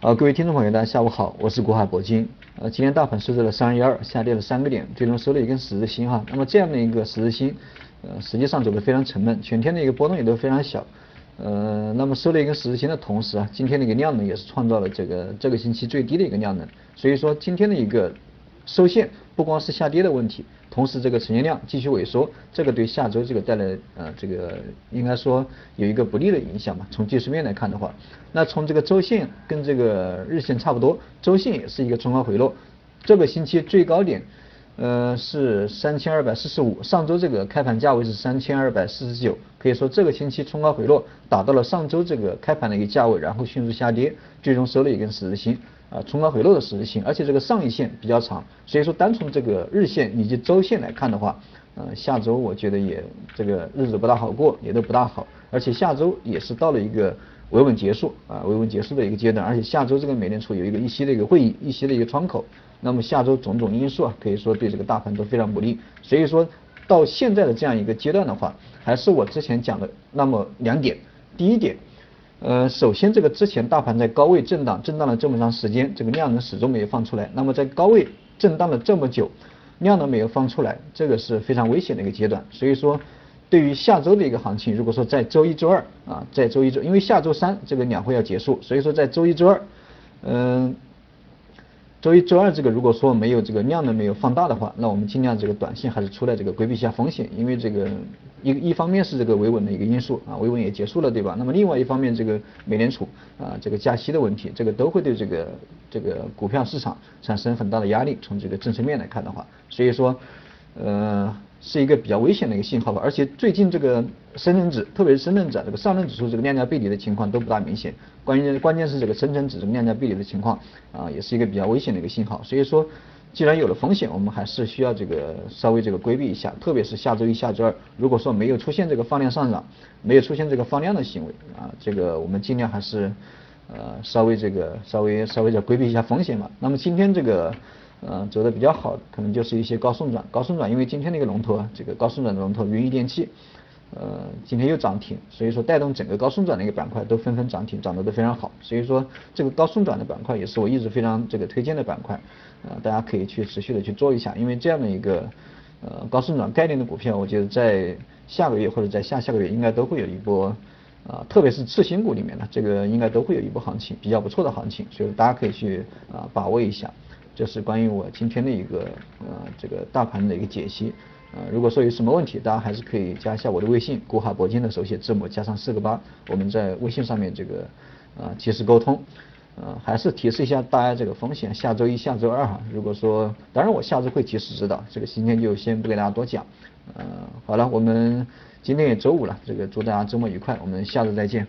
啊，各位听众朋友，大家下午好，我是国海铂金。呃，今天大盘收在了三二一二，下跌了三个点，最终收了一根十字星哈。那么这样的一个十字星，呃，实际上走的非常沉闷，全天的一个波动也都非常小。呃，那么收了一根十字星的同时啊，今天的一个量能也是创造了这个这个星期最低的一个量能，所以说今天的一个。收线不光是下跌的问题，同时这个成交量继续萎缩，这个对下周这个带来呃这个应该说有一个不利的影响吧。从技术面来看的话，那从这个周线跟这个日线差不多，周线也是一个冲高回落，这个星期最高点呃是三千二百四十五，上周这个开盘价位是三千二百四十九，可以说这个星期冲高回落达到了上周这个开盘的一个价位，然后迅速下跌，最终收了一根十字星。啊，冲高回落的十字星，而且这个上影线比较长，所以说单从这个日线以及周线来看的话，呃，下周我觉得也这个日子不大好过，也都不大好，而且下周也是到了一个维稳结束啊，维稳结束的一个阶段，而且下周这个美联储有一个议息的一个会议，议息的一个窗口，那么下周种种因素啊，可以说对这个大盘都非常不利，所以说到现在的这样一个阶段的话，还是我之前讲的那么两点，第一点。呃，首先这个之前大盘在高位震荡，震荡了这么长时间，这个量能始终没有放出来。那么在高位震荡了这么久，量能没有放出来，这个是非常危险的一个阶段。所以说，对于下周的一个行情，如果说在周一周二啊，在周一周，因为下周三这个两会要结束，所以说在周一周二，嗯。周一、周二这个如果说没有这个量能没有放大的话，那我们尽量这个短线还是出来这个规避一下风险，因为这个一一方面是这个维稳的一个因素啊，维稳也结束了对吧？那么另外一方面这个美联储啊这个加息的问题，这个都会对这个这个股票市场产生很大的压力。从这个政策面来看的话，所以说呃。是一个比较危险的一个信号吧，而且最近这个深成指，特别是深成指这个上证指数这个量价背离的情况都不大明显，关键关键是这个深成指这个量价背离的情况啊，也是一个比较危险的一个信号。所以说，既然有了风险，我们还是需要这个稍微这个规避一下，特别是下周一下周二，如果说没有出现这个放量上涨，没有出现这个放量的行为啊，这个我们尽量还是呃稍微这个稍微稍微的规避一下风险嘛。那么今天这个。呃，走的比较好，可能就是一些高送转，高送转，因为今天那个龙头啊，这个高送转的龙头云仪电器，呃，今天又涨停，所以说带动整个高送转的一个板块都纷纷涨停，涨得都非常好，所以说这个高送转的板块也是我一直非常这个推荐的板块，呃，大家可以去持续的去做一下，因为这样的一个呃高送转概念的股票，我觉得在下个月或者在下下个月应该都会有一波，啊，特别是次新股里面的这个应该都会有一波行情，比较不错的行情，所以大家可以去啊把握一下。这是关于我今天的一个呃这个大盘的一个解析，呃如果说有什么问题，大家还是可以加一下我的微信，国海铂金的手写字母加上四个八，我们在微信上面这个啊及时沟通，呃还是提示一下大家这个风险，下周一下周二哈，如果说当然我下周会及时指导，这个今天就先不给大家多讲，呃好了，我们今天也周五了，这个祝大家周末愉快，我们下周再见。